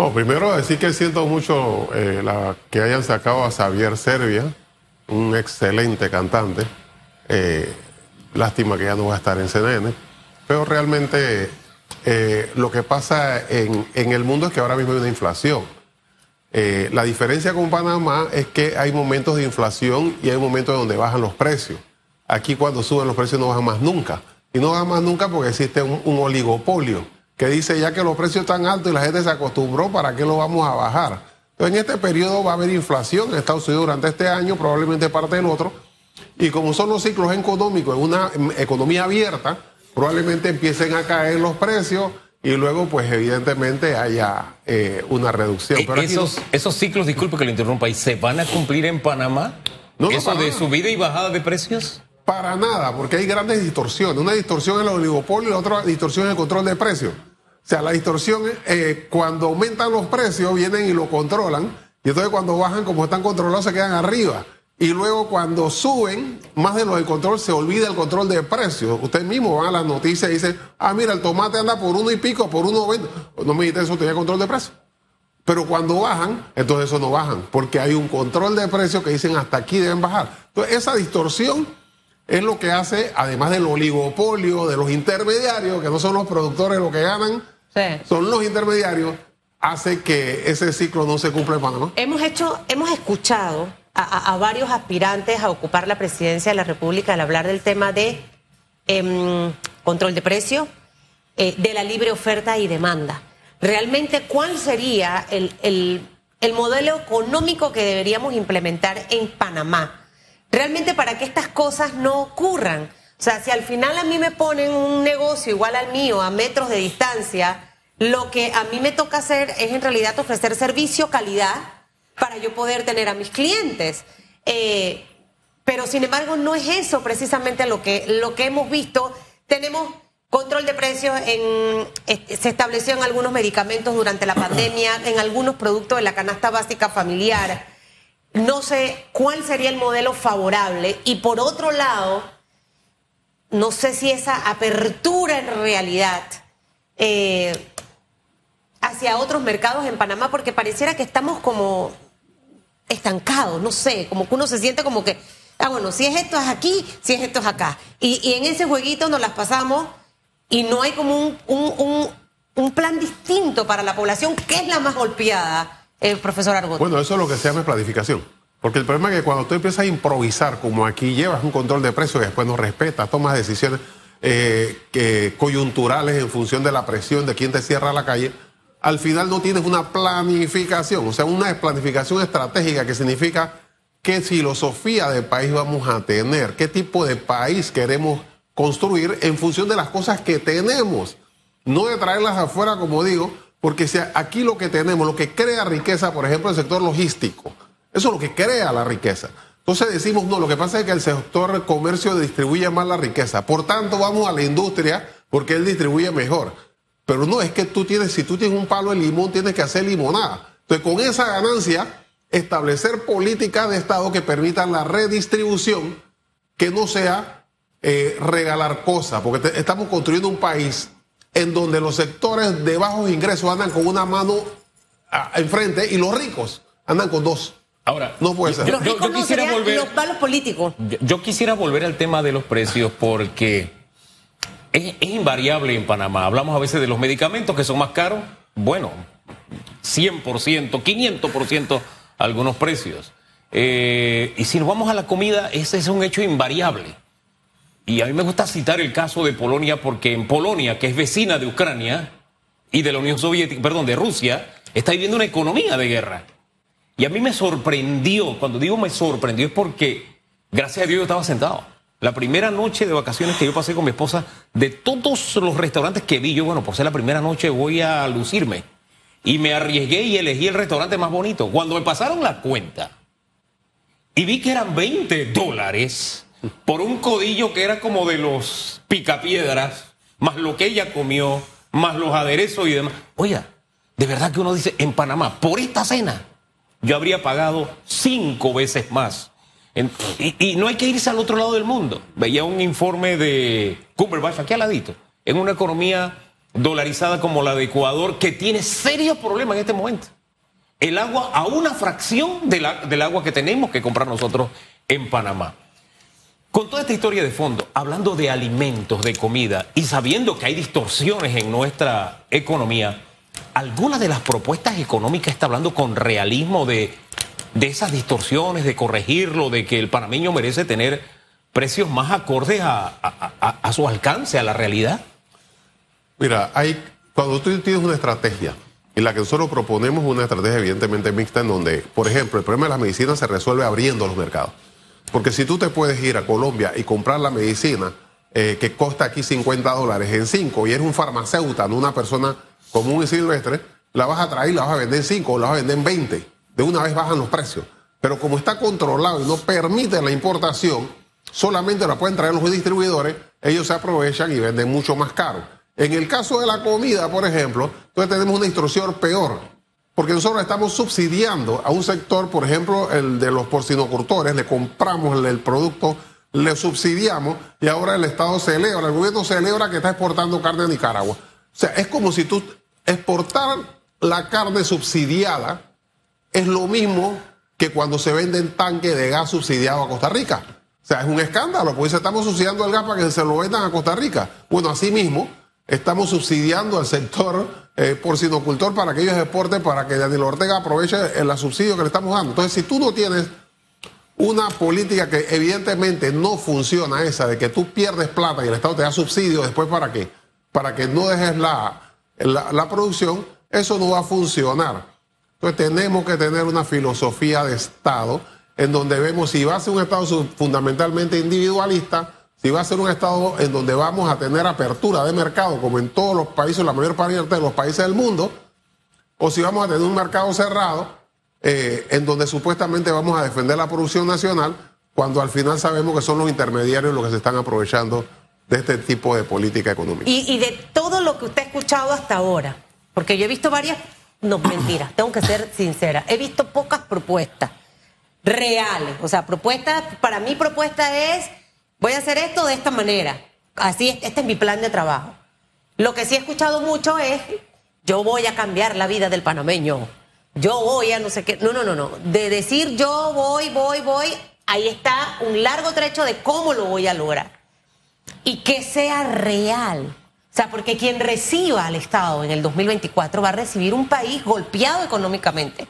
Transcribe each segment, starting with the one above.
Bueno, primero decir que siento mucho eh, que hayan sacado a Xavier Servia, un excelente cantante. Eh, lástima que ya no va a estar en CNN. Pero realmente eh, lo que pasa en, el mundo es que ahora mismo hay una inflación. la diferencia con Panamá es que hay momentos de inflación y hay momentos donde bajan los precios. Aquí cuando suben los precios no bajan más nunca. Y no bajan más nunca porque existe un oligopolio que dice ya que los precios están altos y la gente se acostumbró, ¿para qué lo vamos a bajar? Entonces, en este periodo va a haber inflación en Estados Unidos durante este año, probablemente parte del otro. Y como son los ciclos económicos en una economía abierta, probablemente empiecen a caer los precios y luego, pues evidentemente haya eh, una reducción. Eh, Pero esos, esos ciclos, disculpe que lo interrumpa, ¿y se van a cumplir en Panamá? No, ¿Eso de subida y bajada de precios? Para nada, porque hay grandes distorsiones. Una distorsión en el oligopolio y la otra distorsión en el control de precios. O sea, la distorsión, eh, cuando aumentan los precios, vienen y lo controlan. Y entonces cuando bajan, como están controlados, se quedan arriba. Y luego cuando suben, más de lo del control, se olvida el control de precios. Usted mismo va a las noticias y dice, ah, mira, el tomate anda por uno y pico, por uno veinte. No me dice eso, tenía control de precios. Pero cuando bajan, entonces eso no bajan, porque hay un control de precios que dicen hasta aquí deben bajar. Entonces esa distorsión es lo que hace, además del oligopolio, de los intermediarios, que no son los productores los que ganan, son los intermediarios, hace que ese ciclo no se cumpla en Panamá. Hemos hecho, hemos escuchado a, varios aspirantes a ocupar la presidencia de la República al hablar del tema de em, control de precios, eh, de la libre oferta y demanda. Realmente, ¿cuál sería el, el modelo económico que deberíamos implementar en Panamá? Realmente para que estas cosas no ocurran. O sea, si al final a mí me ponen un negocio igual al mío a metros de distancia, lo que a mí me toca hacer es en realidad ofrecer servicio, calidad, para yo poder tener a mis clientes. Eh, pero sin embargo no es eso precisamente lo que, lo que hemos visto. Tenemos control de precios, en, se estableció en algunos medicamentos durante la pandemia, en algunos productos de la canasta básica familiar no sé cuál sería el modelo favorable y por otro lado, no sé si esa apertura en realidad eh, hacia otros mercados en Panamá, porque pareciera que estamos como estancados, no sé, como que uno se siente como que, ah, bueno, si es esto es aquí, si es esto es acá. Y, en ese jueguito nos las pasamos y no hay como un, un, un plan distinto para la población que es la más golpeada el profesor Argot. Bueno, eso es lo que se llama planificación. Porque el problema es que cuando tú empiezas a improvisar, como aquí llevas un control de precios y después no respetas, tomas decisiones eh, coyunturales en función de la presión de quien te cierra la calle, al final no tienes una planificación, o sea, una planificación estratégica que significa qué filosofía de país vamos a tener, qué tipo de país queremos construir en función de las cosas que tenemos, no de traerlas afuera, como digo, porque aquí lo que tenemos, lo que crea riqueza, por ejemplo, el sector logístico, eso es lo que crea la riqueza. Entonces decimos, no, lo que pasa es que el sector comercio distribuye más la riqueza. Por tanto, vamos a la industria porque él distribuye mejor. Pero no, es que tú tienes, si tú tienes un palo de limón, tienes que hacer limonada. Entonces, con esa ganancia, establecer políticas de Estado que permitan la redistribución, que no sea eh, regalar cosas, porque estamos construyendo un país en donde los sectores de bajos ingresos andan con una mano ah, enfrente y los ricos andan con dos. Ahora, no puede ser. Yo, quisiera volver. Los malos políticos. Yo, quisiera volver al tema de los precios porque es, invariable en Panamá. Hablamos a veces de los medicamentos que son más caros. Bueno, 100%, 500% algunos precios. Eh, y si nos vamos a la comida, ese es un hecho invariable. Y a mí me gusta citar el caso de Polonia porque en Polonia, que es vecina de Ucrania y de la Unión Soviética, perdón, de Rusia, está viviendo una economía de guerra. Y a mí me sorprendió, cuando digo me sorprendió es porque, gracias a Dios, yo estaba sentado. La primera noche de vacaciones que yo pasé con mi esposa, de todos los restaurantes que vi, yo, bueno, por ser la primera noche voy a lucirme. Y me arriesgué y elegí el restaurante más bonito. Cuando me pasaron la cuenta y vi que eran 20 dólares, por un codillo que era como de los picapiedras, más lo que ella comió, más los aderezos y demás. Oiga, de verdad que uno dice, en Panamá, por esta cena, yo habría pagado cinco veces más. y, no hay que irse al otro lado del mundo. Veía un informe de Cumberbatch aquí al ladito, en una economía dolarizada como la de Ecuador, que tiene serios problemas en este momento. El agua a una fracción del agua que tenemos que comprar nosotros en Panamá. Con toda esta historia de fondo, hablando de alimentos, de comida y sabiendo que hay distorsiones en nuestra economía, ¿alguna de las propuestas económicas está hablando con realismo de, de esas distorsiones, de corregirlo, de que el panameño merece tener precios más acordes a, su alcance, a la realidad? Mira, hay, cuando tú tienes una estrategia, y la que nosotros proponemos una estrategia evidentemente mixta en donde, por ejemplo, el problema de la medicina se resuelve abriendo los mercados. Porque si tú te puedes ir a Colombia y comprar la medicina eh, que cuesta aquí 50 dólares en 5 y eres un farmacéutico, no una persona común y silvestre, la vas a traer la vas a vender en 5 o la vas a vender en 20. De una vez bajan los precios. Pero como está controlado y no permite la importación, solamente la pueden traer los distribuidores, ellos se aprovechan y venden mucho más caro. En el caso de la comida, por ejemplo, entonces tenemos una instrucción peor, porque nosotros estamos subsidiando a un sector, por ejemplo, el de los porcinocultores, le compramos el producto, le subsidiamos y ahora el Estado celebra, el gobierno celebra que está exportando carne a Nicaragua. O sea, es como si tú exportar la carne subsidiada es lo mismo que cuando se venden tanques de gas subsidiado a Costa Rica. O sea, es un escándalo, porque estamos subsidiando el gas para que se lo vendan a Costa Rica. Bueno, así mismo estamos subsidiando al sector eh, porcinocultor para que ellos exporten, para que Daniel Ortega aproveche el subsidio que le estamos dando. Entonces, si tú no tienes una política que evidentemente no funciona, esa de que tú pierdes plata y el Estado te da subsidio, después para qué? Para que no dejes la, la producción, eso no va a funcionar. Entonces tenemos que tener una filosofía de Estado en donde vemos si va a ser un Estado fundamentalmente individualista, si va a ser un Estado en donde vamos a tener apertura de mercado, como en todos los países, la mayor parte de los países del mundo, o si vamos a tener un mercado cerrado, eh, en donde supuestamente vamos a defender la producción nacional, cuando al final sabemos que son los intermediarios los que se están aprovechando de este tipo de política económica. Y, y de todo lo que usted ha escuchado hasta ahora, porque yo he visto varias, no, mentiras, tengo que ser sincera, he visto pocas propuestas reales. O sea, propuesta, para mí propuesta es, voy a hacer esto de esta manera. Así, este es mi plan de trabajo. Lo que sí he escuchado mucho es, yo voy a cambiar la vida del panameño. Yo voy a no sé qué. No, no, no, no. De decir yo voy, voy, voy, ahí está un largo trecho de cómo lo voy a lograr. Y que sea real. O sea, porque quien reciba al Estado en el 2024 va a recibir un país golpeado económicamente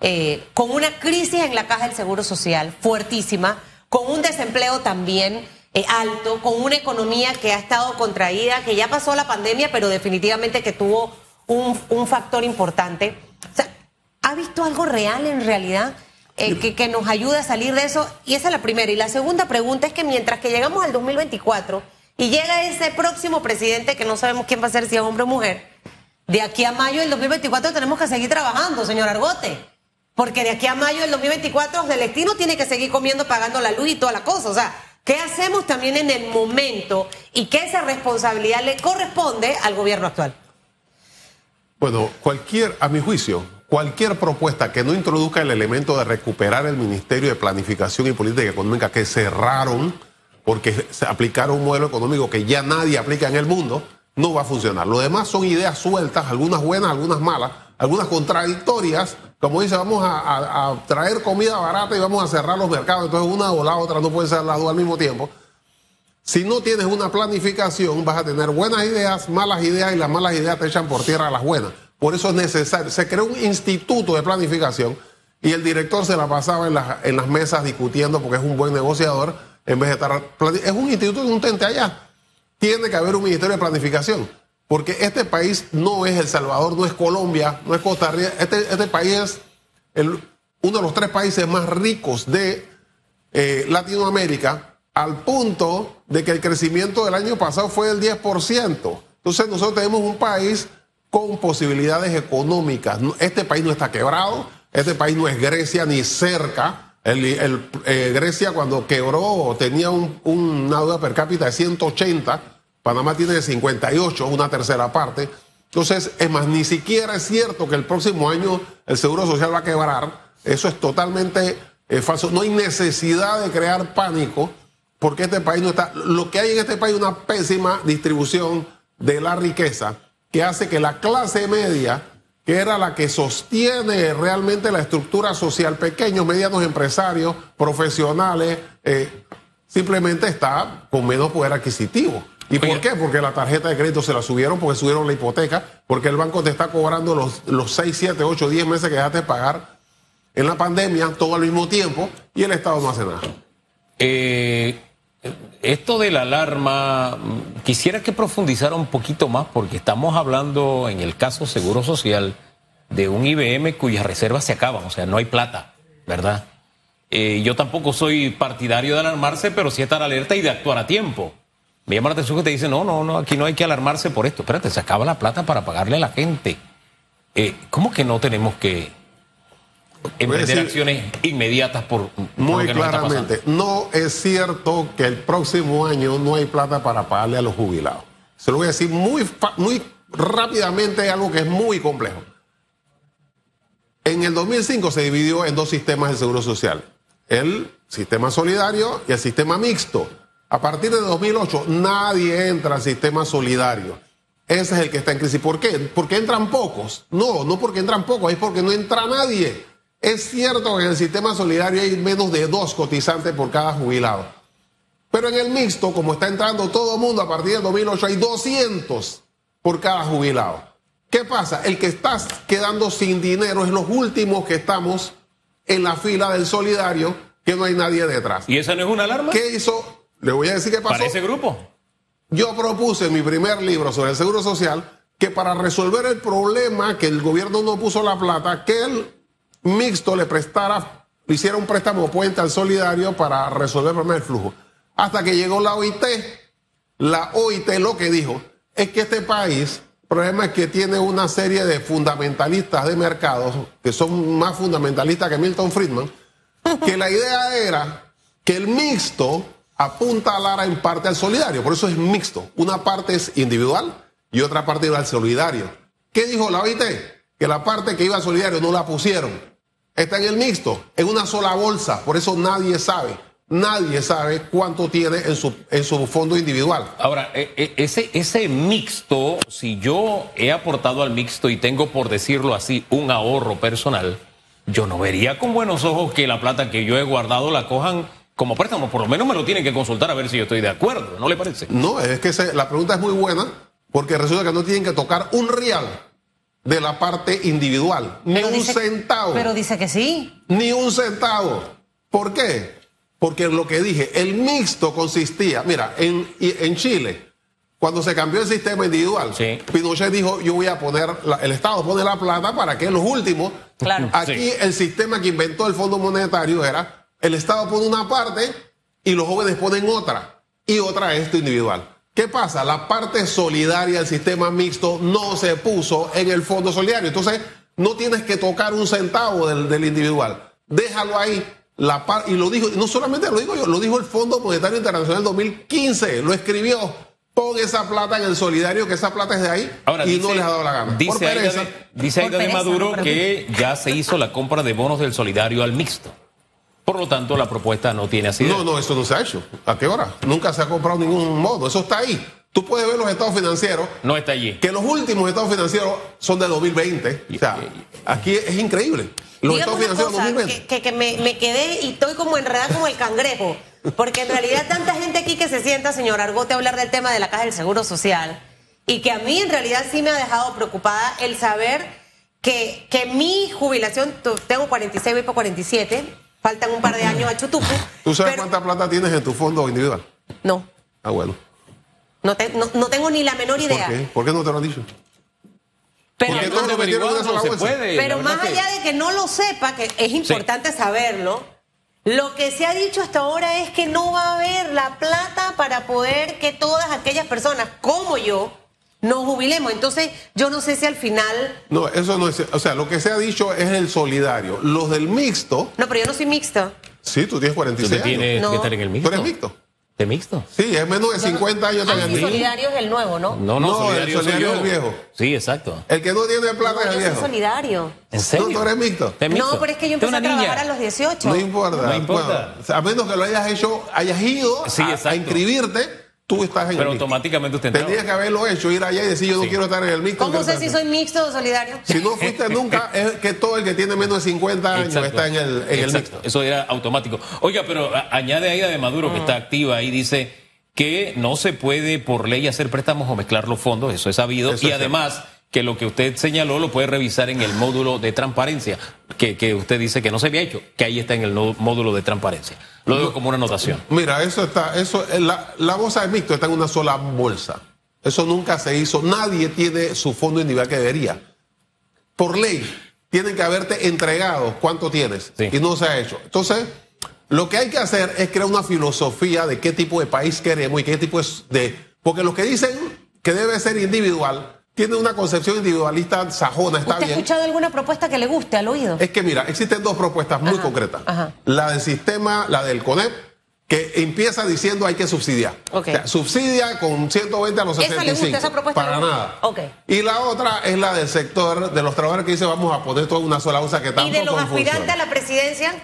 eh, con una crisis en la caja del Seguro Social fuertísima, con un desempleo también eh, alto, con una economía que ha estado contraída, que ya pasó la pandemia, pero definitivamente que tuvo un, factor importante. O sea, ¿ha visto algo real en realidad? Eh, que, que, nos ayude a salir de eso. Y esa es la primera. Y la segunda pregunta es que mientras que llegamos al 2024 y llega ese próximo presidente que no sabemos quién va a ser, si es hombre o mujer, de aquí a mayo del 2024 tenemos que seguir trabajando, señor Argote. Porque de aquí a mayo del 2024 Celestino tiene que seguir comiendo, pagando la luz y toda la cosa. O sea, ¿qué hacemos también en el momento y qué esa responsabilidad le corresponde al gobierno actual? Bueno, cualquier, a mi juicio, cualquier propuesta que no introduzca el elemento de recuperar el Ministerio de Planificación y Política Económica que cerraron porque se aplicaron un modelo económico que ya nadie aplica en el mundo, no va a funcionar. Lo demás son ideas sueltas, algunas buenas, algunas malas, algunas contradictorias, como dice, vamos a, traer comida barata y vamos a cerrar los mercados, entonces una o la otra no pueden ser las dos al mismo tiempo. Si no tienes una planificación, vas a tener buenas ideas, malas ideas y las malas ideas te echan por tierra a las buenas. Por eso es necesario. Se creó un instituto de planificación y el director se la pasaba en, en las mesas discutiendo porque es un buen negociador en vez de estar. Es un instituto un tente allá. Tiene que haber un ministerio de planificación. Porque este país no es El Salvador, no es Colombia, no es Costa Rica. Este, este país es uno de los tres países más ricos de eh, Latinoamérica, al punto de que el crecimiento del año pasado fue del 10%. Entonces nosotros tenemos un país con posibilidades económicas. Este país no está quebrado, este país no es Grecia ni cerca. Eh, Grecia cuando quebró tenía un, una deuda per cápita de 180 Panamá tiene 58, una tercera parte. Entonces, es más, ni siquiera es cierto que el próximo año el Seguro Social va a quebrar. Eso es totalmente eh, falso. No hay necesidad de crear pánico porque este país no está... Lo que hay en este país es una pésima distribución de la riqueza que hace que la clase media, que era la que sostiene realmente la estructura social, pequeños, medianos empresarios, profesionales, eh, simplemente está con menos poder adquisitivo. ¿Y por qué? Porque la tarjeta de crédito se la subieron, porque subieron la hipoteca, porque el banco te está cobrando los, los 6, 7, 8, 10 meses que dejaste de pagar en la pandemia, todo al mismo tiempo, y el Estado no hace nada. Eh, esto de la alarma, mm, quisiera que profundizara un poquito más, porque estamos hablando, en el caso Seguro Social, de un IBM cuyas reservas se acaban, o sea, no hay plata, ¿verdad? Eh, yo tampoco soy partidario de alarmarse, pero sí estar alerta y de actuar a tiempo. Me llama la atención que te dice, no, no, no, aquí no hay que alarmarse por esto. Espérate, se acaba la plata para pagarle a la gente. Eh, ¿Cómo que no tenemos que emprender acciones inmediatas por, muy claramente? No, es cierto que el próximo año no hay plata para pagarle a los jubilados. Se lo voy a decir muy, muy rápidamente, algo que es muy complejo. En el 2005 se dividió en dos sistemas de seguro social el sistema solidario y el sistema mixto. A partir de 2008 nadie entra al sistema solidario. Ese es el que está en crisis. ¿Por qué? Porque entran pocos. No, no porque entran pocos, es porque no entra nadie. Es cierto que en el sistema solidario hay menos de dos cotizantes por cada jubilado. Pero en el mixto, como está entrando todo el mundo a partir de 2008, hay 200 por cada jubilado. ¿Qué pasa? El que está quedando sin dinero es los últimos que estamos en la fila del solidario que no hay nadie detrás. ¿Y esa no es una alarma? ¿Qué hizo? Le voy a decir qué pasó. ¿Para ese grupo? Yo propuse en mi primer libro sobre el Seguro Social que para resolver el problema que el gobierno no puso la plata, que el mixto le prestara, hiciera un préstamo puente al solidario para resolver el problema del flujo. Hasta que llegó la OIT, la OIT lo que dijo es que este país el problema es que tiene una serie de fundamentalistas de mercados que son más fundamentalistas que Milton Friedman, que la idea era que el mixto apunta a Lara en parte al solidario, por eso es mixto. Una parte es individual y otra parte iba al solidario. ¿Qué dijo la OIT? Que la parte que iba al solidario no la pusieron. Está en el mixto, en una sola bolsa, por eso nadie sabe nadie sabe cuánto tiene en su, en su fondo individual. Ahora, e, e, ese, ese mixto, si yo he aportado al mixto y tengo, por decirlo así, un ahorro personal, yo no vería con buenos ojos que la plata que yo he guardado la cojan como préstamo. Por lo menos me lo tienen que consultar a ver si yo estoy de acuerdo, ¿no le parece? No, es que la pregunta es muy buena porque resulta que no tienen que tocar un real de la parte individual, ni un centavo. Pero dice que sí. Ni un centavo. ¿Por qué? Porque lo que dije, el mixto consistía, mira, en, en Chile, cuando se cambió el sistema individual, Pinochet dijo, yo voy a poner, el Estado pone la plata para que los últimos, claro. aquí el sistema que inventó el Fondo Monetario era, el Estado pone una parte y los jóvenes ponen otra, y otra esto individual. ¿Qué pasa? La parte solidaria del sistema mixto no se puso en el Fondo Solidario, entonces no tienes que tocar un centavo del, del individual, déjalo ahí la y lo dijo, no solamente lo digo yo, lo dijo el Fondo Monetario Internacional 2015, lo escribió. Pon esa plata en el solidario, que esa plata es de ahí y no les ha dado la gana. Dice Aida de, dice de Maduro que ya se hizo la compra de bonos del solidario al mixto. Por lo tanto, la propuesta no tiene así. No, no, eso no se ha hecho. ¿A qué hora? Nunca se ha comprado ningún modo. Eso está ahí. Tú puedes ver los estados financieros. No está allí. Que los últimos estados financieros son de 2020. O sea, aquí es increíble. Los estados financieros cosa, 2020. Que, que, me, me, quedé y estoy como enredada como el cangrejo. Porque en realidad tanta gente aquí que se sienta, señor Argote, a hablar del tema de la caja del Seguro Social. Y que a mí en realidad sí me ha dejado preocupada el saber que, que mi jubilación, tengo 46, voy por 47, faltan un par de años a Chutupu. ¿Tú sabes cuánta plata tienes en tu fondo individual? No. Ah, bueno. No, no, tengo ni la menor idea. ¿Por qué? ¿Por qué no te lo han dicho? Pero, no se puede, pero más allá de que no lo sepa, que es importante saberlo, lo que se ha dicho hasta ahora es que no va a haber la plata para poder que todas aquellas personas como yo nos jubilemos. Entonces, yo no sé si al final... No, eso no es... O sea, lo que se ha dicho es el solidario. Los del mixto... No, pero yo no soy mixto. Sí, tú tienes 46 ¿Tú tienes que estar en el mixto. ¿Tú eres mixto? ¿De mixto? Sí, es menos de 50 años ah, el solidario es el nuevo, ¿no? No, no, solidario, el solidario es el viejo. Sí, exacto. El que no tiene plata es el viejo. Soy solidario. ¿En serio? No, tú eres mixto. No, pero es que yo empecé a trabajar a los 18. No importa. No importa. a menos que lo hayas hecho, hayas ido a, inscribirte tú estás en Pero el mixto. automáticamente usted entraba. Tenías que haberlo hecho, ir allá y decir yo no Sí. quiero estar en el mixto. ¿Cómo sé si soy mixto o solidario? Si no fuiste nunca, es que todo el que tiene menos de 50 años Exacto. está en el, en el Exacto. mixto. Eso era automático. Oiga, pero a- añade Aida de Maduro, que está activa ahí, dice que no se puede por ley hacer préstamos o mezclar los fondos, eso es sabido, Eso y es además que lo que usted señaló lo puede revisar en el módulo de transparencia, que, que usted dice que no se había hecho, que ahí está en el no- módulo de transparencia. Lo dejo como una anotación. Mira, eso está, eso, eh, la, la bolsa de mixto está en una sola bolsa. Eso nunca se hizo. Nadie tiene su fondo individual que debería. Por ley, tienen que haberte entregado cuánto tienes. Sí. Y no se ha hecho. Entonces, lo que hay que hacer es crear una filosofía de qué tipo de país queremos y qué tipo de. Porque los que dicen que debe ser individual, tienen una concepción individualista sajona, está ¿Usted ha bien. escuchado alguna propuesta que le guste al oído? Es que mira, existen dos propuestas muy Ajá, concretas. ajá. La del sistema, la del CONEP, que empieza diciendo hay que subsidiar. Ok. O sea, subsidia con 120 a los ¿Esa le 65. gusta, esa propuesta Para nada. Ok. Y la otra es la del sector de los trabajadores que dice vamos a poner toda una sola bolsa que ¿Y tampoco de los aspirantes funciona. a la presidencia?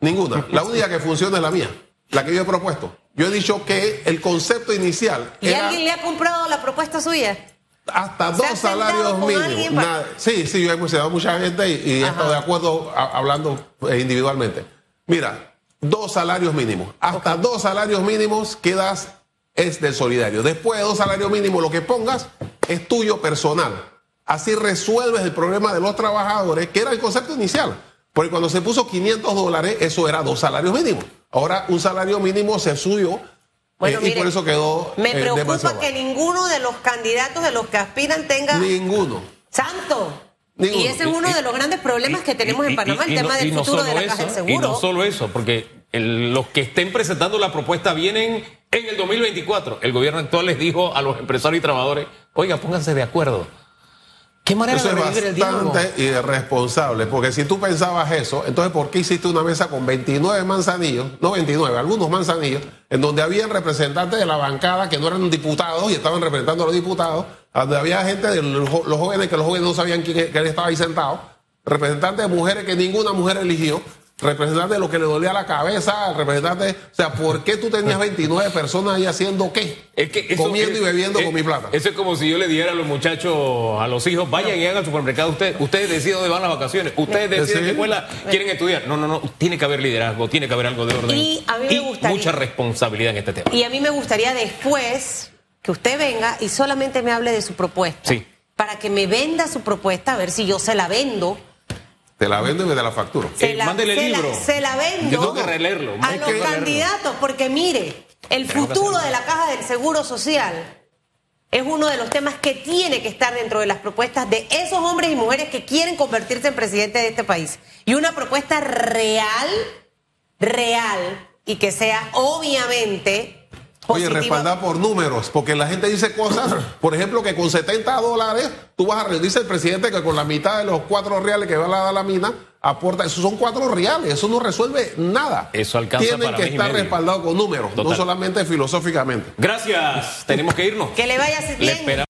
Ninguna. La única que funciona es la mía, la que yo he propuesto. Yo he dicho que el concepto inicial ¿Y era alguien le ha comprado la propuesta suya? Hasta ¿Se ha dos salarios mínimos. para-. Sí, sí, yo he considerado a mucha gente y, y he estado de acuerdo a- hablando eh, individualmente. Mira, dos salarios mínimos. Hasta dos salarios mínimos quedas es del solidario. Después de dos salarios mínimos, lo que pongas es tuyo personal. Así resuelves el problema de los trabajadores, que era el concepto inicial. Porque cuando se puso 500 dólares, eso era dos salarios mínimos. Ahora un salario mínimo se subió Bueno, eh, y mire, por eso quedó. Me eh, preocupa demasiado que ninguno de los candidatos de los que aspiran tenga Ninguno. santo. Ninguno. Y ese es uno Y- de los grandes problemas que tenemos Y- en Panamá, y el tema del no futuro de la caja del eso, seguro. Y no solo eso, porque el- los que estén presentando la propuesta vienen en el 2024. El gobierno actual les dijo a los empresarios y trabajadores, oiga, pónganse de acuerdo. ¿Qué manera Eso de es revivir el diálogo? bastante irresponsable, porque si tú pensabas eso, entonces ¿por qué hiciste una mesa con 29 manzanillos, no 29, algunos manzanillos, en donde habían representantes de la bancada que no eran diputados y estaban representando a los diputados, donde había gente de los jóvenes que los jóvenes no sabían quién, quién estaba ahí sentado, representantes de mujeres que ninguna mujer eligió, representantes de lo que le dolía la cabeza, representantes, o sea, ¿por qué tú tenías 29 personas ahí haciendo qué? Es que eso- Comiendo y bebiendo es- con mi plata. Eso es como si yo le diera a los muchachos, a los hijos, vayan y hagan al supermercado ustedes. Ustedes deciden dónde van las vacaciones. Ustedes deciden Sí. qué escuela quieren estudiar. No, no, no. Tiene que haber liderazgo, tiene que haber algo de orden. Y a mí me gustaría- mucha responsabilidad en este tema. Y a mí me gustaría después que usted venga y solamente me hable de su propuesta. Sí. Para que me venda su propuesta, a ver si yo se la vendo. Te la vendo y me te la facturo. Se Eh, la, mándele el se la- libro. se la vendo. Yo tengo que releerlo. A los que- candidatos, porque mire, el futuro de la caja del seguro social es uno de los temas que tiene que estar dentro de las propuestas de esos hombres y mujeres que quieren convertirse en presidente de este país. Y una propuesta real, real, y que sea obviamente Oye, respaldar por números, porque la gente dice cosas, por ejemplo, que con 70 dólares tú vas a rendir, dice el presidente que con la mitad de los cuatro reales que va a dar la mina, aporta, esos son cuatro reales, eso no resuelve nada. Eso alcanza Tienen para que estar respaldados con números, no solamente filosóficamente. Gracias. Tenemos que irnos. Que le vaya Le bien. esperamos.